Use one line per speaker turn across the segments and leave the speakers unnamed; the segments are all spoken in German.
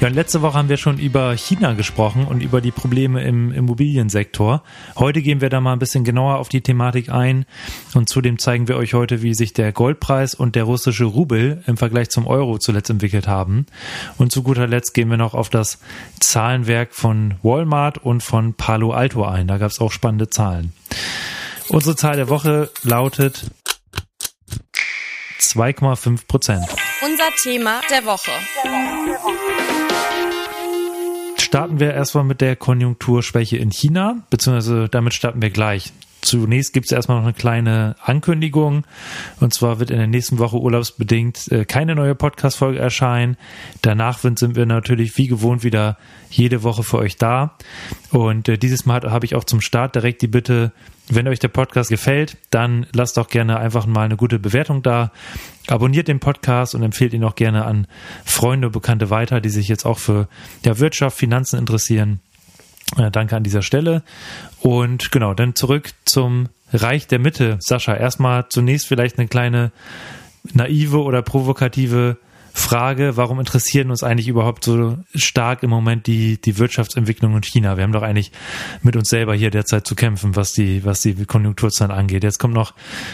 Ja, und letzte Woche haben wir schon über China gesprochen und über die Probleme im Immobiliensektor. Heute gehen wir da mal ein bisschen genauer auf die Thematik ein und zudem zeigen wir euch heute, wie sich der Goldpreis und der russische Rubel im Vergleich zum Euro zuletzt entwickelt haben. Und zu guter Letzt gehen wir noch auf das Zahlenwerk von Walmart und von Palo Alto ein. Da gab es auch spannende Zahlen. Unsere Zahl der Woche lautet 2,5 Prozent.
Unser Thema der Woche.
Starten wir erstmal mit der Konjunkturschwäche in China, beziehungsweise damit starten wir gleich. Zunächst gibt es erstmal noch eine kleine Ankündigung. Und zwar wird in der nächsten Woche urlaubsbedingt äh, keine neue Podcast-Folge erscheinen. Danach sind wir natürlich wie gewohnt wieder jede Woche für euch da. Und äh, dieses Mal habe ich auch zum Start direkt die Bitte, wenn euch der Podcast gefällt, dann lasst doch gerne einfach mal eine gute Bewertung da. Abonniert den Podcast und empfehlt ihn auch gerne an Freunde und Bekannte weiter, die sich jetzt auch für ja, Wirtschaft, Finanzen interessieren. Äh, danke an dieser Stelle. Und genau, dann zurück zum Reich der Mitte. Sascha, erstmal zunächst vielleicht eine kleine naive oder provokative Frage, warum interessieren uns eigentlich überhaupt so stark im Moment die, die Wirtschaftsentwicklung in China? Wir haben doch eigentlich mit uns selber hier derzeit zu kämpfen, was die, was die Konjunkturzahlen angeht. Jetzt kommen noch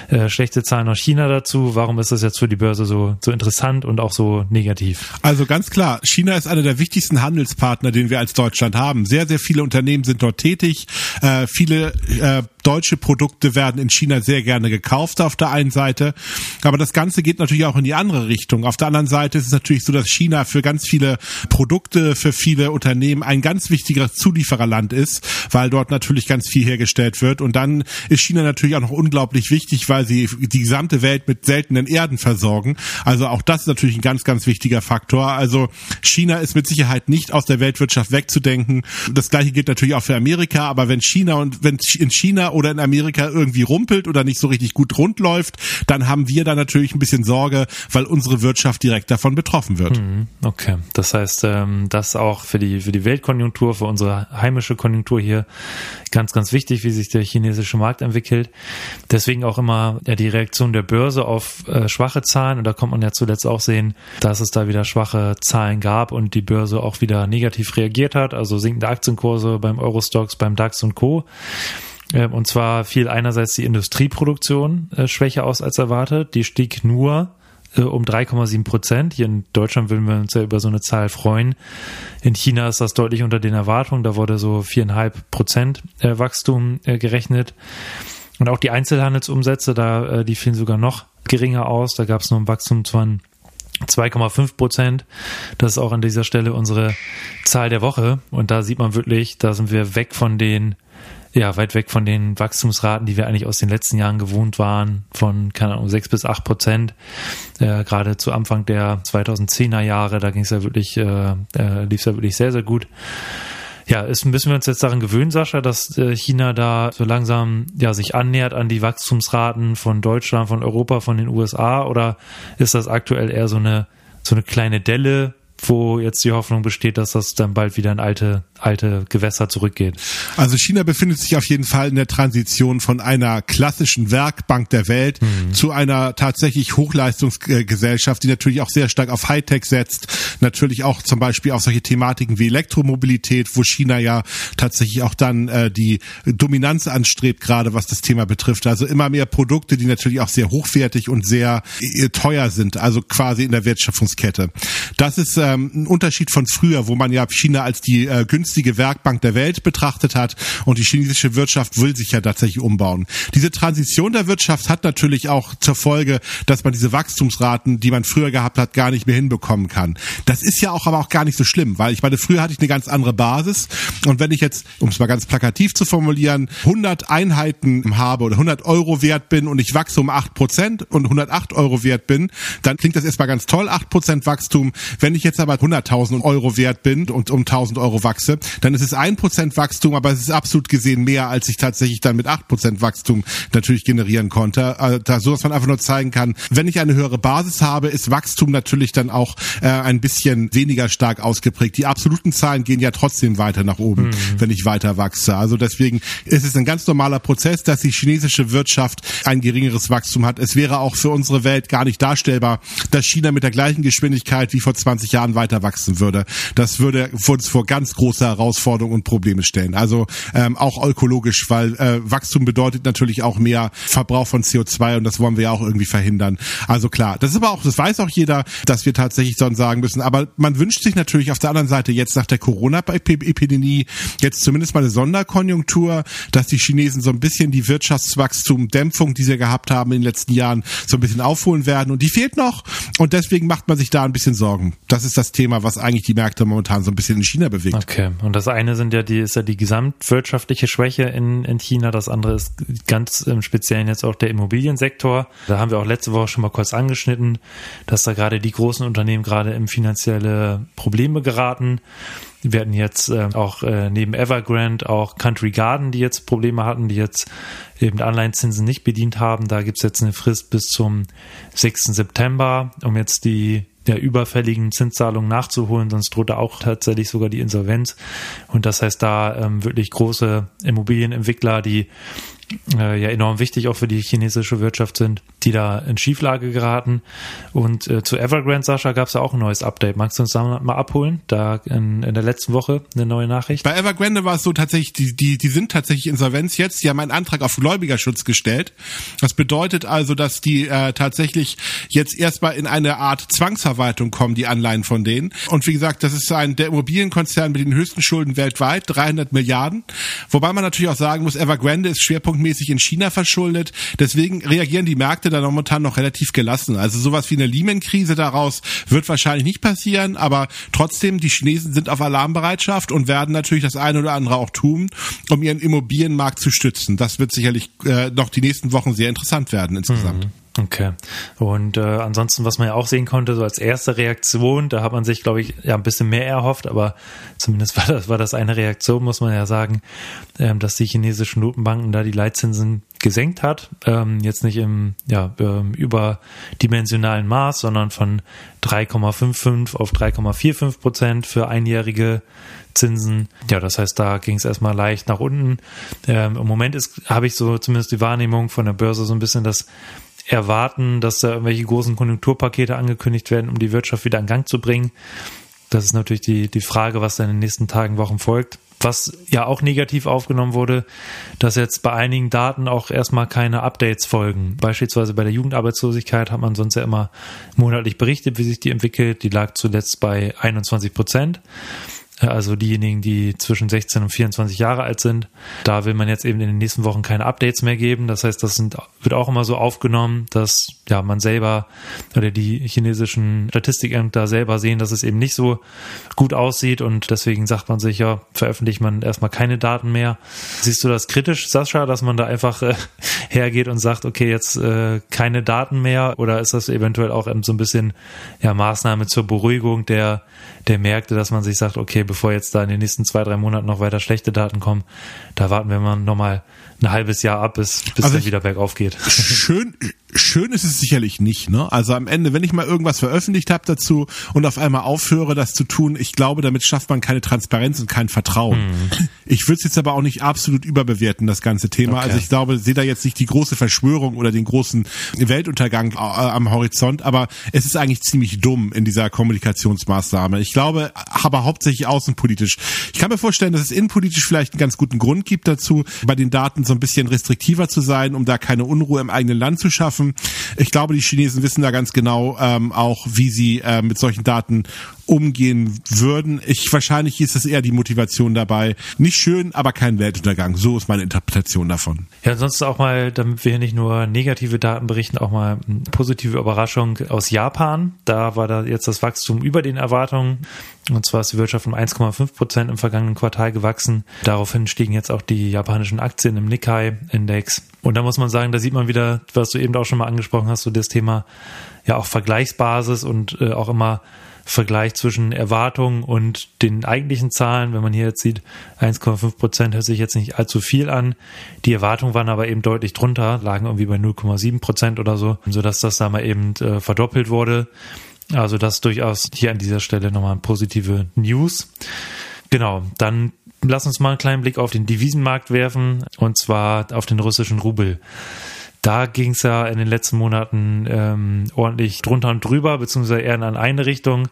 äh, schlechte Zahlen aus China dazu. Warum ist das jetzt für die Börse so, so interessant und auch so negativ?
Also ganz klar, China ist einer der wichtigsten Handelspartner, den wir als Deutschland haben. Sehr, sehr viele Unternehmen sind dort tätig. Äh, viele äh, deutsche Produkte werden in China sehr gerne gekauft auf der einen Seite. Aber das Ganze geht natürlich auch in die andere Richtung. Auf der anderen Seite ist es natürlich so, dass China für ganz viele Produkte, für viele Unternehmen ein ganz wichtiger Zuliefererland ist, weil dort natürlich ganz viel hergestellt wird. Und dann ist China natürlich auch noch unglaublich wichtig, weil sie die gesamte Welt mit seltenen Erden versorgen. Also auch das ist natürlich ein ganz, ganz wichtiger Faktor. Also China ist mit Sicherheit nicht aus der Weltwirtschaft wegzudenken. Das gleiche gilt natürlich auch für Amerika. Aber wenn China und wenn in China oder in Amerika irgendwie rumpelt oder nicht so richtig gut rund läuft, dann haben wir da natürlich ein bisschen Sorge, weil unsere Wirtschaft direkt davon betroffen wird.
Mhm. Okay, das heißt, ähm, das auch für die für die Weltkonjunktur, für unsere heimische Konjunktur hier ganz ganz wichtig, wie sich der chinesische Markt entwickelt. Deswegen auch immer die Reaktion der Börse auf äh, schwache Zahlen und da kommt man ja zuletzt auch sehen, dass es da wieder schwache Zahlen gab und die Börse auch wieder negativ reagiert hat, also sinkende Aktienkurse beim Eurostox, beim DAX und Co. Ähm, und zwar fiel einerseits die Industrieproduktion äh, schwächer aus als erwartet. Die stieg nur äh, um 3,7 Prozent. Hier in Deutschland würden wir uns ja über so eine Zahl freuen. In China ist das deutlich unter den Erwartungen. Da wurde so viereinhalb Prozent äh, Wachstum gerechnet. Und auch die Einzelhandelsumsätze, da die fielen sogar noch geringer aus. Da gab es nur ein Wachstum von 2,5 Prozent. Das ist auch an dieser Stelle unsere Zahl der Woche. Und da sieht man wirklich, da sind wir weg von den ja, weit weg von den Wachstumsraten, die wir eigentlich aus den letzten Jahren gewohnt waren, von, keine Ahnung, sechs bis acht Prozent. Äh, gerade zu Anfang der 2010er Jahre, da ging es ja wirklich, äh, äh, lief es ja wirklich sehr, sehr gut. Ja, ist, müssen wir uns jetzt daran gewöhnen, Sascha, dass äh, China da so langsam ja sich annähert an die Wachstumsraten von Deutschland, von Europa, von den USA oder ist das aktuell eher so eine so eine kleine Delle, wo jetzt die Hoffnung besteht, dass das dann bald wieder in alte, alte Gewässer zurückgeht.
Also China befindet sich auf jeden Fall in der Transition von einer klassischen Werkbank der Welt mhm. zu einer tatsächlich Hochleistungsgesellschaft, die natürlich auch sehr stark auf Hightech setzt, natürlich auch zum Beispiel auf solche Thematiken wie Elektromobilität, wo China ja tatsächlich auch dann äh, die Dominanz anstrebt, gerade was das Thema betrifft. Also immer mehr Produkte, die natürlich auch sehr hochwertig und sehr äh, teuer sind, also quasi in der Wertschöpfungskette. Das ist äh, ähm, ein Unterschied von früher, wo man ja China als die äh, günstige Werkbank der Welt betrachtet hat und die chinesische Wirtschaft will sich ja tatsächlich umbauen. Diese Transition der Wirtschaft hat natürlich auch zur Folge, dass man diese Wachstumsraten, die man früher gehabt hat, gar nicht mehr hinbekommen kann. Das ist ja auch aber auch gar nicht so schlimm, weil ich meine, früher hatte ich eine ganz andere Basis und wenn ich jetzt, um es mal ganz plakativ zu formulieren, 100 Einheiten habe oder 100 Euro wert bin und ich wachse um 8 Prozent und 108 Euro wert bin, dann klingt das erstmal ganz toll, 8 Prozent Wachstum. Wenn ich jetzt jetzt aber 100.000 Euro wert bin und um 1.000 Euro wachse, dann ist es ein Prozent Wachstum, aber es ist absolut gesehen mehr, als ich tatsächlich dann mit acht Prozent Wachstum natürlich generieren konnte. Äh, da, so dass man einfach nur zeigen kann, wenn ich eine höhere Basis habe, ist Wachstum natürlich dann auch äh, ein bisschen weniger stark ausgeprägt. Die absoluten Zahlen gehen ja trotzdem weiter nach oben, mhm. wenn ich weiter wachse. Also deswegen ist es ein ganz normaler Prozess, dass die chinesische Wirtschaft ein geringeres Wachstum hat. Es wäre auch für unsere Welt gar nicht darstellbar, dass China mit der gleichen Geschwindigkeit wie vor 20 Jahren weiter wachsen würde. Das würde uns vor ganz große Herausforderungen und Probleme stellen. Also ähm, auch ökologisch, weil äh, Wachstum bedeutet natürlich auch mehr Verbrauch von CO2 und das wollen wir ja auch irgendwie verhindern. Also klar, das ist aber auch, das weiß auch jeder, dass wir tatsächlich sonst sagen müssen. Aber man wünscht sich natürlich auf der anderen Seite jetzt nach der Corona-Epidemie jetzt zumindest mal eine Sonderkonjunktur, dass die Chinesen so ein bisschen die Wirtschaftswachstum-Dämpfung, die sie gehabt haben in den letzten Jahren, so ein bisschen aufholen werden. Und die fehlt noch. Und deswegen macht man sich da ein bisschen Sorgen. Das ist das Thema, was eigentlich die Märkte momentan so ein bisschen in China bewegt.
Okay. Und das eine sind ja die, ist ja die gesamtwirtschaftliche Schwäche in, in China. Das andere ist ganz im Speziellen jetzt auch der Immobiliensektor. Da haben wir auch letzte Woche schon mal kurz angeschnitten, dass da gerade die großen Unternehmen gerade in finanzielle Probleme geraten. Wir hatten jetzt äh, auch äh, neben Evergrande auch Country Garden, die jetzt Probleme hatten, die jetzt eben Anleihenzinsen nicht bedient haben. Da gibt's jetzt eine Frist bis zum 6. September, um jetzt die der überfälligen Zinszahlungen nachzuholen, sonst droht da auch tatsächlich sogar die Insolvenz. Und das heißt, da ähm, wirklich große Immobilienentwickler, die äh, ja enorm wichtig auch für die chinesische Wirtschaft sind, die da in Schieflage geraten. Und äh, zu Evergrande, Sascha, gab es ja auch ein neues Update. Magst du uns da mal abholen? Da in, in der letzten Woche eine neue Nachricht?
Bei Evergrande war es so tatsächlich, die, die, die sind tatsächlich Insolvenz jetzt. Die haben einen Antrag auf Gläubigerschutz gestellt. Das bedeutet also, dass die äh, tatsächlich jetzt erstmal in eine Art Zwangsverwaltung kommen, die Anleihen von denen. Und wie gesagt, das ist ein der Immobilienkonzern mit den höchsten Schulden weltweit, 300 Milliarden. Wobei man natürlich auch sagen muss, Evergrande ist schwerpunktmäßig in China verschuldet. Deswegen reagieren die Märkte da momentan noch relativ gelassen. Also sowas wie eine Lehman-Krise daraus wird wahrscheinlich nicht passieren, aber trotzdem, die Chinesen sind auf Alarmbereitschaft und werden natürlich das eine oder andere auch tun, um ihren Immobilienmarkt zu stützen. Das wird sicherlich äh, noch die nächsten Wochen sehr interessant werden insgesamt. Mhm.
Okay. Und äh, ansonsten, was man ja auch sehen konnte, so als erste Reaktion, da hat man sich, glaube ich, ja ein bisschen mehr erhofft, aber zumindest war das, war das eine Reaktion, muss man ja sagen, ähm, dass die chinesischen Notenbanken da die Leitzinsen gesenkt hat. Ähm, jetzt nicht im ja, ähm, überdimensionalen Maß, sondern von 3,55 auf 3,45 Prozent für einjährige Zinsen. Ja, das heißt, da ging es erstmal leicht nach unten. Ähm, Im Moment ist, habe ich so zumindest die Wahrnehmung von der Börse so ein bisschen, dass erwarten, dass da irgendwelche großen Konjunkturpakete angekündigt werden, um die Wirtschaft wieder in Gang zu bringen. Das ist natürlich die, die Frage, was da in den nächsten Tagen, Wochen folgt. Was ja auch negativ aufgenommen wurde, dass jetzt bei einigen Daten auch erstmal keine Updates folgen. Beispielsweise bei der Jugendarbeitslosigkeit hat man sonst ja immer monatlich berichtet, wie sich die entwickelt. Die lag zuletzt bei 21 Prozent also diejenigen, die zwischen 16 und 24 Jahre alt sind. Da will man jetzt eben in den nächsten Wochen keine Updates mehr geben. Das heißt, das sind, wird auch immer so aufgenommen, dass ja man selber oder die chinesischen Statistikämter selber sehen, dass es eben nicht so gut aussieht und deswegen sagt man sich ja, veröffentlicht man erstmal keine Daten mehr. Siehst du das kritisch, Sascha, dass man da einfach äh, hergeht und sagt, okay, jetzt äh, keine Daten mehr oder ist das eventuell auch so ein bisschen ja Maßnahme zur Beruhigung der der Märkte, dass man sich sagt, okay, bevor jetzt da in den nächsten zwei, drei Monaten noch weiter schlechte Daten kommen, da warten wir mal nochmal ein halbes Jahr ab, bis, bis also wieder bergauf geht.
Schön, schön ist es sicherlich nicht, ne? Also am Ende, wenn ich mal irgendwas veröffentlicht habe dazu und auf einmal aufhöre, das zu tun, ich glaube, damit schafft man keine Transparenz und kein Vertrauen. Hm. Ich würde es jetzt aber auch nicht absolut überbewerten, das ganze Thema. Okay. Also ich glaube, sehe da jetzt nicht die große Verschwörung oder den großen Weltuntergang äh, am Horizont, aber es ist eigentlich ziemlich dumm in dieser Kommunikationsmaßnahme. Ich glaube, aber hauptsächlich außenpolitisch. Ich kann mir vorstellen, dass es innenpolitisch vielleicht einen ganz guten Grund gibt dazu, bei den Daten so ein bisschen restriktiver zu sein, um da keine Unruhe im eigenen Land zu schaffen. Ich glaube, die Chinesen wissen da ganz genau ähm, auch, wie sie äh, mit solchen Daten umgehen würden. Ich wahrscheinlich ist es eher die Motivation dabei. Nicht schön, aber kein Weltuntergang. So ist meine Interpretation davon.
Ja, ansonsten auch mal, damit wir nicht nur negative Daten berichten, auch mal eine positive Überraschung aus Japan. Da war da jetzt das Wachstum über den Erwartungen. Und zwar ist die Wirtschaft um 1,5 Prozent im vergangenen Quartal gewachsen. Daraufhin stiegen jetzt auch die japanischen Aktien im Nikkei-Index. Und da muss man sagen, da sieht man wieder, was du eben auch schon mal angesprochen hast, so das Thema ja auch Vergleichsbasis und äh, auch immer Vergleich zwischen Erwartungen und den eigentlichen Zahlen. Wenn man hier jetzt sieht, 1,5 Prozent hört sich jetzt nicht allzu viel an. Die Erwartungen waren aber eben deutlich drunter, lagen irgendwie bei 0,7 Prozent oder so, sodass das da mal eben äh, verdoppelt wurde. Also das durchaus hier an dieser Stelle nochmal positive News. Genau, dann lass uns mal einen kleinen Blick auf den Devisenmarkt werfen und zwar auf den russischen Rubel. Da ging es ja in den letzten Monaten ähm, ordentlich drunter und drüber, beziehungsweise eher in eine Richtung.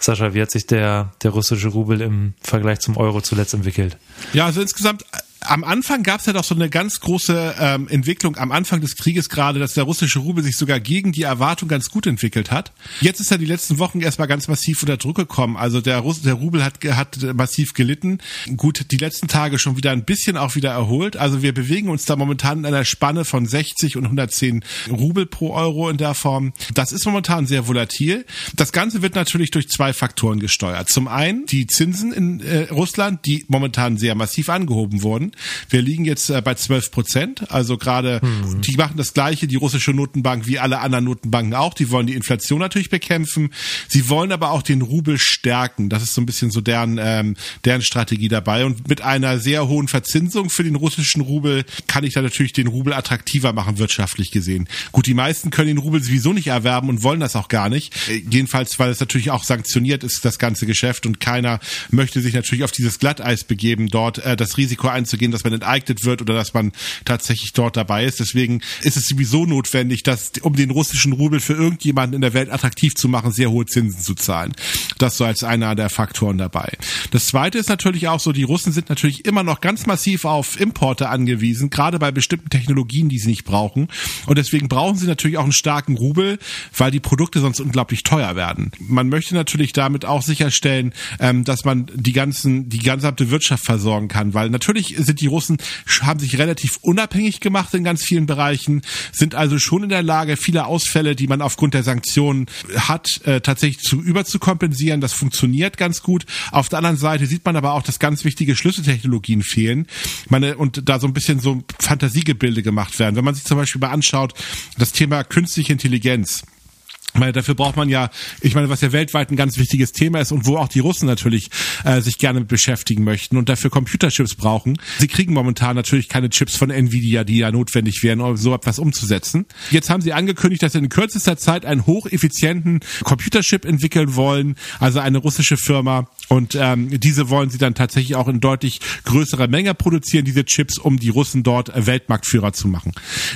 Sascha, wie hat sich der, der russische Rubel im Vergleich zum Euro zuletzt entwickelt?
Ja, also insgesamt am Anfang gab es ja doch so eine ganz große ähm, Entwicklung am Anfang des Krieges gerade, dass der russische Rubel sich sogar gegen die Erwartung ganz gut entwickelt hat. Jetzt ist er die letzten Wochen erstmal ganz massiv unter Druck gekommen. Also der, Russ der Rubel hat, hat massiv gelitten. Gut, die letzten Tage schon wieder ein bisschen auch wieder erholt. Also wir bewegen uns da momentan in einer Spanne von 60 und 110 Rubel pro Euro in der Form. Das ist momentan sehr volatil. Das Ganze wird natürlich durch zwei Faktoren gesteuert. Zum einen die Zinsen in äh, Russland, die momentan sehr massiv angehoben wurden. Wir liegen jetzt äh, bei 12 Prozent. Also gerade, hm. die machen das Gleiche, die russische Notenbank, wie alle anderen Notenbanken auch. Die wollen die Inflation natürlich bekämpfen. Sie wollen aber auch den Rubel stärken. Das ist so ein bisschen so deren, ähm, deren Strategie dabei. Und mit einer sehr hohen Verzinsung für den russischen Rubel kann ich da natürlich den Rubel attraktiver machen, wirtschaftlich gesehen. Gut, die meisten können den Rubel sowieso nicht erwerben und wollen das auch gar nicht. Äh, jedenfalls, weil es natürlich auch sanktioniert ist, das ganze Geschäft. Und keiner möchte sich natürlich auf dieses Glatteis begeben, dort äh, das Risiko einzugehen gehen, dass man enteignet wird oder dass man tatsächlich dort dabei ist. Deswegen ist es sowieso notwendig, dass um den russischen Rubel für irgendjemanden in der Welt attraktiv zu machen, sehr hohe Zinsen zu zahlen. Das so als einer der Faktoren dabei. Das zweite ist natürlich auch so, die Russen sind natürlich immer noch ganz massiv auf Importe angewiesen, gerade bei bestimmten Technologien, die sie nicht brauchen. Und deswegen brauchen sie natürlich auch einen starken Rubel, weil die Produkte sonst unglaublich teuer werden. Man möchte natürlich damit auch sicherstellen, ähm, dass man die ganzen, die gesamte Wirtschaft versorgen kann, weil natürlich sind sind die Russen, haben sich relativ unabhängig gemacht in ganz vielen Bereichen, sind also schon in der Lage, viele Ausfälle, die man aufgrund der Sanktionen hat, äh, tatsächlich zu überzukompensieren. Das funktioniert ganz gut. Auf der anderen Seite sieht man aber auch, dass ganz wichtige Schlüsseltechnologien fehlen. Meine, und da so ein bisschen so Fantasiegebilde gemacht werden. Wenn man sich zum Beispiel mal anschaut, das Thema künstliche Intelligenz. Meine, dafür braucht man ja, ich meine, was ja weltweit ein ganz wichtiges Thema ist und wo auch die Russen natürlich äh, sich gerne mit beschäftigen möchten und dafür Computerchips brauchen. Sie kriegen momentan natürlich keine Chips von Nvidia, die ja notwendig wären, um so etwas umzusetzen. Jetzt haben sie angekündigt, dass sie in kürzester Zeit einen hocheffizienten Computerchip entwickeln wollen, also eine russische Firma. Und ähm, diese wollen sie dann tatsächlich auch in deutlich größerer Menge produzieren, diese Chips, um die Russen dort Weltmarktführer zu machen.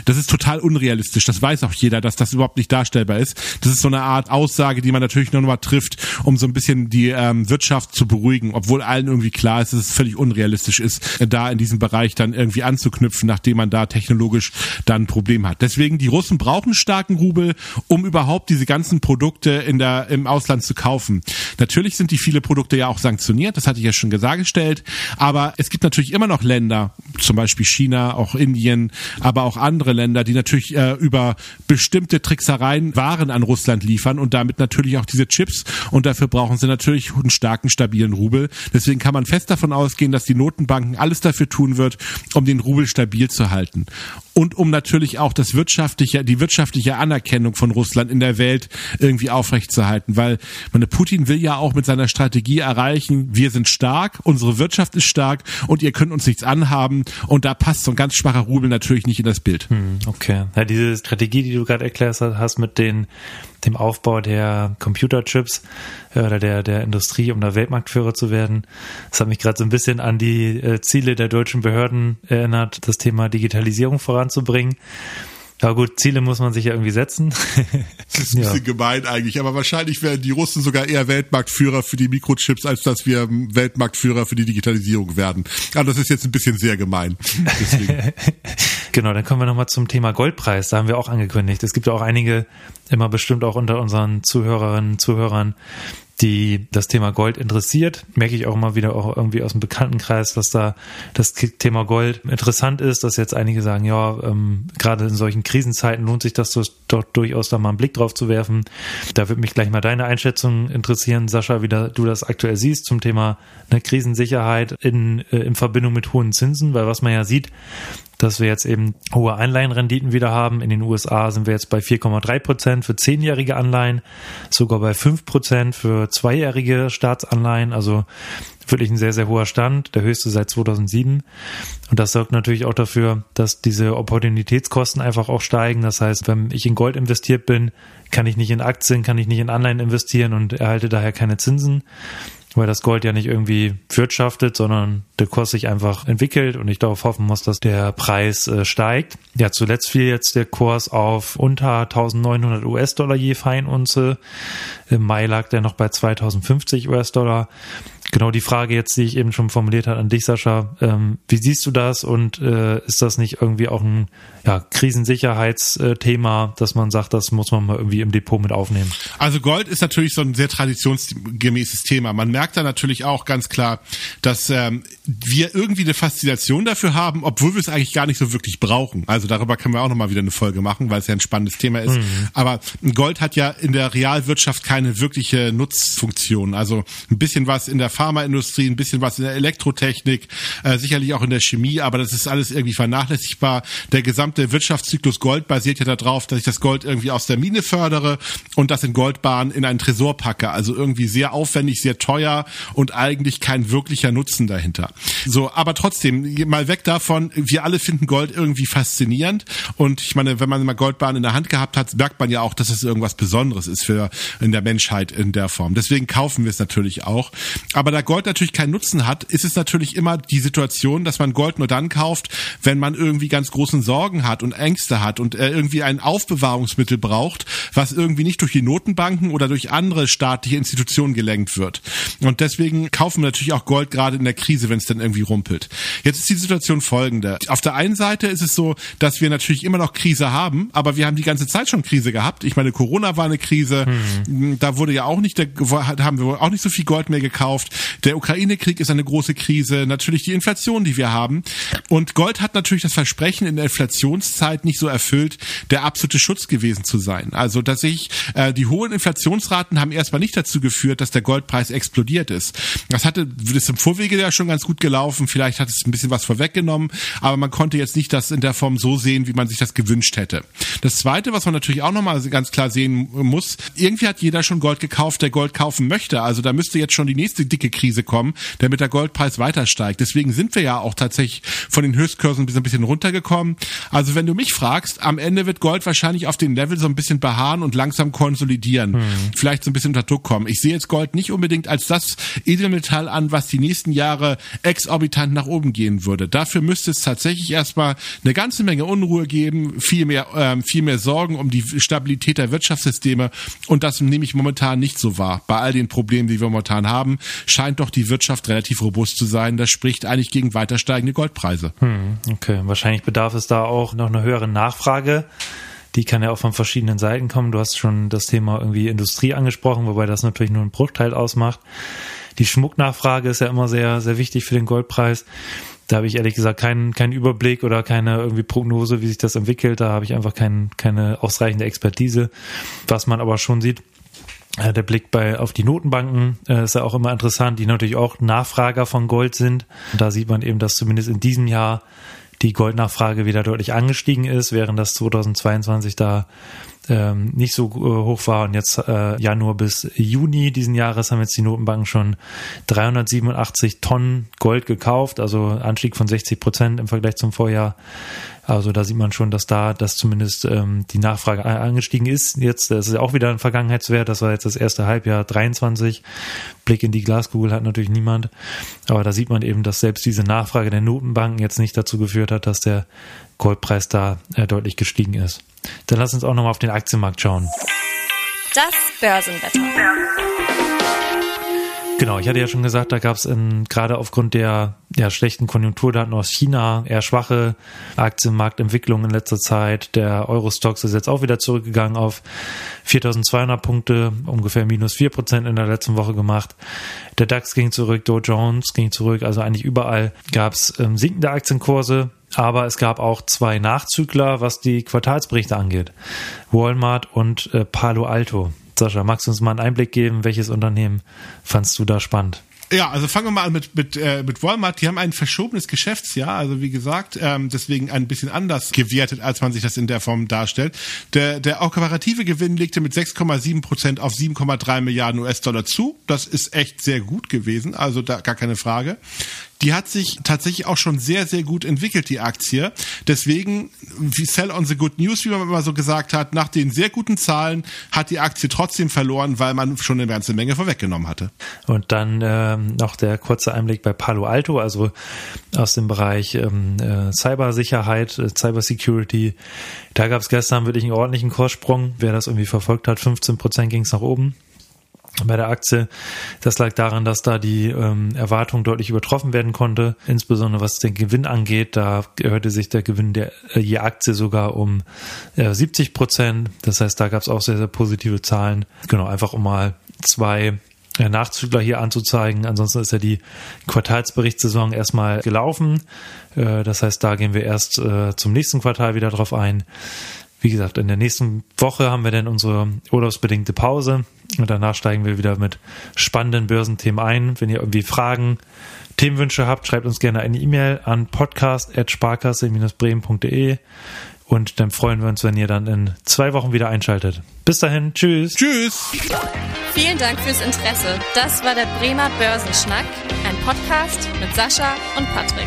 Das ist total unrealistisch. Das weiß auch jeder, dass das überhaupt nicht darstellbar ist das ist so eine Art Aussage, die man natürlich nur noch mal trifft, um so ein bisschen die ähm, Wirtschaft zu beruhigen, obwohl allen irgendwie klar ist, dass es völlig unrealistisch ist, da in diesem Bereich dann irgendwie anzuknüpfen, nachdem man da technologisch dann ein Problem hat. Deswegen, die Russen brauchen starken Rubel, um überhaupt diese ganzen Produkte in der, im Ausland zu kaufen. Natürlich sind die viele Produkte ja auch sanktioniert, das hatte ich ja schon gesagt gestellt, aber es gibt natürlich immer noch Länder, zum Beispiel China, auch Indien, aber auch andere Länder, die natürlich äh, über bestimmte Tricksereien Waren an Russland Russland liefern und damit natürlich auch diese Chips. Und dafür brauchen sie natürlich einen starken, stabilen Rubel. Deswegen kann man fest davon ausgehen, dass die Notenbanken alles dafür tun wird, um den Rubel stabil zu halten und um natürlich auch das wirtschaftliche, die wirtschaftliche Anerkennung von Russland in der Welt irgendwie aufrechtzuerhalten, weil meine Putin will ja auch mit seiner Strategie erreichen, wir sind stark, unsere Wirtschaft ist stark und ihr könnt uns nichts anhaben. Und da passt so ein ganz schwacher Rubel natürlich nicht in das Bild.
Hm, okay, ja, diese Strategie, die du gerade erklärt hast mit den dem Aufbau der Computerchips äh, oder der, der Industrie, um da Weltmarktführer zu werden. Das hat mich gerade so ein bisschen an die äh, Ziele der deutschen Behörden erinnert, das Thema Digitalisierung voran voranzubringen. Ja gut, Ziele muss man sich ja irgendwie setzen.
das ist ein bisschen ja. gemein eigentlich, aber wahrscheinlich werden die Russen sogar eher Weltmarktführer für die Mikrochips, als dass wir Weltmarktführer für die Digitalisierung werden. Aber das ist jetzt ein bisschen sehr gemein.
genau, dann kommen wir nochmal zum Thema Goldpreis. Da haben wir auch angekündigt. Es gibt ja auch einige, immer bestimmt auch unter unseren Zuhörerinnen und Zuhörern, die das Thema Gold interessiert. Merke ich auch immer wieder auch irgendwie aus dem Bekanntenkreis, dass da das Thema Gold interessant ist, dass jetzt einige sagen, ja, ähm, gerade in solchen Krisenzeiten lohnt sich das doch durchaus da mal einen Blick drauf zu werfen. Da würde mich gleich mal deine Einschätzung interessieren, Sascha, wie da, du das aktuell siehst zum Thema eine Krisensicherheit in, äh, in Verbindung mit hohen Zinsen, weil was man ja sieht, dass wir jetzt eben hohe Einleihenrenditen wieder haben. In den USA sind wir jetzt bei 4,3 Prozent für zehnjährige Anleihen, sogar bei 5 Prozent für zweijährige Staatsanleihen. Also wirklich ein sehr, sehr hoher Stand, der höchste seit 2007. Und das sorgt natürlich auch dafür, dass diese Opportunitätskosten einfach auch steigen. Das heißt, wenn ich in Gold investiert bin, kann ich nicht in Aktien, kann ich nicht in Anleihen investieren und erhalte daher keine Zinsen weil das Gold ja nicht irgendwie wirtschaftet, sondern der Kurs sich einfach entwickelt und ich darauf hoffen muss, dass der Preis äh, steigt. Ja, zuletzt fiel jetzt der Kurs auf unter 1900 US-Dollar je Feinunze. Im Mai lag der noch bei 2050 US-Dollar genau die Frage jetzt, die ich eben schon formuliert habe an dich, Sascha. Ähm, wie siehst du das und äh, ist das nicht irgendwie auch ein ja, Krisensicherheitsthema, dass man sagt, das muss man mal irgendwie im Depot mit aufnehmen?
Also Gold ist natürlich so ein sehr traditionsgemäßes Thema. Man merkt da natürlich auch ganz klar, dass ähm, wir irgendwie eine Faszination dafür haben, obwohl wir es eigentlich gar nicht so wirklich brauchen. Also darüber können wir auch nochmal wieder eine Folge machen, weil es ja ein spannendes Thema ist. Mhm. Aber Gold hat ja in der Realwirtschaft keine wirkliche Nutzfunktion. Also ein bisschen was in der Pharmaindustrie, ein bisschen was in der Elektrotechnik, äh, sicherlich auch in der Chemie, aber das ist alles irgendwie vernachlässigbar. Der gesamte Wirtschaftszyklus Gold basiert ja darauf, dass ich das Gold irgendwie aus der Mine fördere und das in Goldbahn in einen Tresor packe. Also irgendwie sehr aufwendig, sehr teuer und eigentlich kein wirklicher Nutzen dahinter. So, aber trotzdem, mal weg davon, wir alle finden Gold irgendwie faszinierend und ich meine, wenn man mal Goldbahn in der Hand gehabt hat, merkt man ja auch, dass es irgendwas Besonderes ist für in der Menschheit in der Form. Deswegen kaufen wir es natürlich auch. Aber da Gold natürlich keinen Nutzen hat, ist es natürlich immer die Situation, dass man Gold nur dann kauft, wenn man irgendwie ganz großen Sorgen hat und Ängste hat und äh, irgendwie ein Aufbewahrungsmittel braucht, was irgendwie nicht durch die Notenbanken oder durch andere staatliche Institutionen gelenkt wird. Und deswegen kaufen wir natürlich auch Gold gerade in der Krise, wenn es dann irgendwie rumpelt. Jetzt ist die Situation folgende. Auf der einen Seite ist es so, dass wir natürlich immer noch Krise haben, aber wir haben die ganze Zeit schon Krise gehabt. Ich meine, Corona war eine Krise. Hm. Da wurde ja auch nicht, da haben wir auch nicht so viel Gold mehr gekauft. Der Ukraine-Krieg ist eine große Krise, natürlich die Inflation, die wir haben. Und Gold hat natürlich das Versprechen in der Inflationszeit nicht so erfüllt, der absolute Schutz gewesen zu sein. Also dass ich äh, die hohen Inflationsraten haben erstmal nicht dazu geführt, dass der Goldpreis explodiert ist. Das hatte das ist im Vorwege ja schon ganz gut gelaufen. Vielleicht hat es ein bisschen was vorweggenommen, aber man konnte jetzt nicht das in der Form so sehen, wie man sich das gewünscht hätte. Das Zweite, was man natürlich auch nochmal ganz klar sehen muss, irgendwie hat jeder schon Gold gekauft, der Gold kaufen möchte. Also da müsste jetzt schon die nächste dicke Krise kommen, damit der Goldpreis weiter steigt. Deswegen sind wir ja auch tatsächlich von den Höchstkursen ein bisschen runtergekommen. Also wenn du mich fragst, am Ende wird Gold wahrscheinlich auf den Level so ein bisschen beharren und langsam konsolidieren. Hm. Vielleicht so ein bisschen unter Druck kommen. Ich sehe jetzt Gold nicht unbedingt als das Edelmetall an, was die nächsten Jahre exorbitant nach oben gehen würde. Dafür müsste es tatsächlich erstmal eine ganze Menge Unruhe geben, viel mehr, ähm, viel mehr Sorgen um die Stabilität der Wirtschaftssysteme. Und das nehme ich momentan nicht so wahr. Bei all den Problemen, die wir momentan haben, scheint doch die Wirtschaft relativ robust zu sein. Das spricht eigentlich gegen weiter steigende Goldpreise.
Hm, okay, wahrscheinlich bedarf es da auch noch eine höhere Nachfrage. Die kann ja auch von verschiedenen Seiten kommen. Du hast schon das Thema irgendwie Industrie angesprochen, wobei das natürlich nur einen Bruchteil ausmacht. Die Schmucknachfrage ist ja immer sehr, sehr wichtig für den Goldpreis. Da habe ich ehrlich gesagt keinen, keinen Überblick oder keine irgendwie Prognose, wie sich das entwickelt. Da habe ich einfach kein, keine ausreichende Expertise. Was man aber schon sieht, der Blick bei auf die Notenbanken äh, ist ja auch immer interessant, die natürlich auch Nachfrager von Gold sind. Und da sieht man eben, dass zumindest in diesem Jahr die Goldnachfrage wieder deutlich angestiegen ist, während das 2022 da ähm, nicht so äh, hoch war. Und jetzt äh, Januar bis Juni diesen Jahres haben jetzt die Notenbanken schon 387 Tonnen Gold gekauft, also Anstieg von 60 Prozent im Vergleich zum Vorjahr. Also da sieht man schon, dass da dass zumindest ähm, die Nachfrage angestiegen ist. Jetzt, das ist ja auch wieder ein Vergangenheitswert, das war jetzt das erste Halbjahr 23. Blick in die Glaskugel hat natürlich niemand. Aber da sieht man eben, dass selbst diese Nachfrage der Notenbanken jetzt nicht dazu geführt hat, dass der Goldpreis da äh, deutlich gestiegen ist. Dann lass uns auch nochmal auf den Aktienmarkt schauen.
Das Börsenwetter.
Genau, ich hatte ja schon gesagt, da gab es gerade aufgrund der ja, schlechten Konjunkturdaten aus China eher schwache Aktienmarktentwicklungen in letzter Zeit. Der Eurostox ist jetzt auch wieder zurückgegangen auf 4200 Punkte, ungefähr minus 4 Prozent in der letzten Woche gemacht. Der DAX ging zurück, Dow Jones ging zurück, also eigentlich überall gab es ähm, sinkende Aktienkurse. Aber es gab auch zwei Nachzügler, was die Quartalsberichte angeht. Walmart und äh, Palo Alto. Sascha, magst du uns mal einen Einblick geben, welches Unternehmen fandst du da spannend?
Ja, also fangen wir mal an mit, mit, äh, mit Walmart. Die haben ein verschobenes Geschäftsjahr, also wie gesagt, ähm, deswegen ein bisschen anders gewertet, als man sich das in der Form darstellt. Der, der operative Gewinn legte mit 6,7 Prozent auf 7,3 Milliarden US-Dollar zu. Das ist echt sehr gut gewesen, also da gar keine Frage die hat sich tatsächlich auch schon sehr, sehr gut entwickelt, die Aktie. Deswegen, wie Sell on the Good News, wie man immer so gesagt hat, nach den sehr guten Zahlen hat die Aktie trotzdem verloren, weil man schon eine ganze Menge vorweggenommen hatte.
Und dann ähm, noch der kurze Einblick bei Palo Alto, also aus dem Bereich ähm, äh, Cybersicherheit, äh, Cybersecurity. Da gab es gestern wirklich einen ordentlichen Kurssprung. Wer das irgendwie verfolgt hat, 15 Prozent ging es nach oben bei der Aktie. Das lag daran, dass da die ähm, Erwartung deutlich übertroffen werden konnte, insbesondere was den Gewinn angeht. Da erhöhte sich der Gewinn der äh, je Aktie sogar um äh, 70 Prozent. Das heißt, da gab es auch sehr, sehr positive Zahlen. Genau, einfach um mal zwei äh, Nachzügler hier anzuzeigen. Ansonsten ist ja die Quartalsberichtssaison erstmal gelaufen. Äh, das heißt, da gehen wir erst äh, zum nächsten Quartal wieder drauf ein. Wie gesagt, in der nächsten Woche haben wir dann unsere urlaubsbedingte Pause und danach steigen wir wieder mit spannenden Börsenthemen ein. Wenn ihr irgendwie Fragen, Themenwünsche habt, schreibt uns gerne eine E-Mail an podcast.sparkasse-bremen.de und dann freuen wir uns, wenn ihr dann in zwei Wochen wieder einschaltet. Bis dahin, tschüss.
Tschüss.
Vielen Dank fürs Interesse. Das war der Bremer Börsenschnack, ein Podcast mit Sascha und Patrick.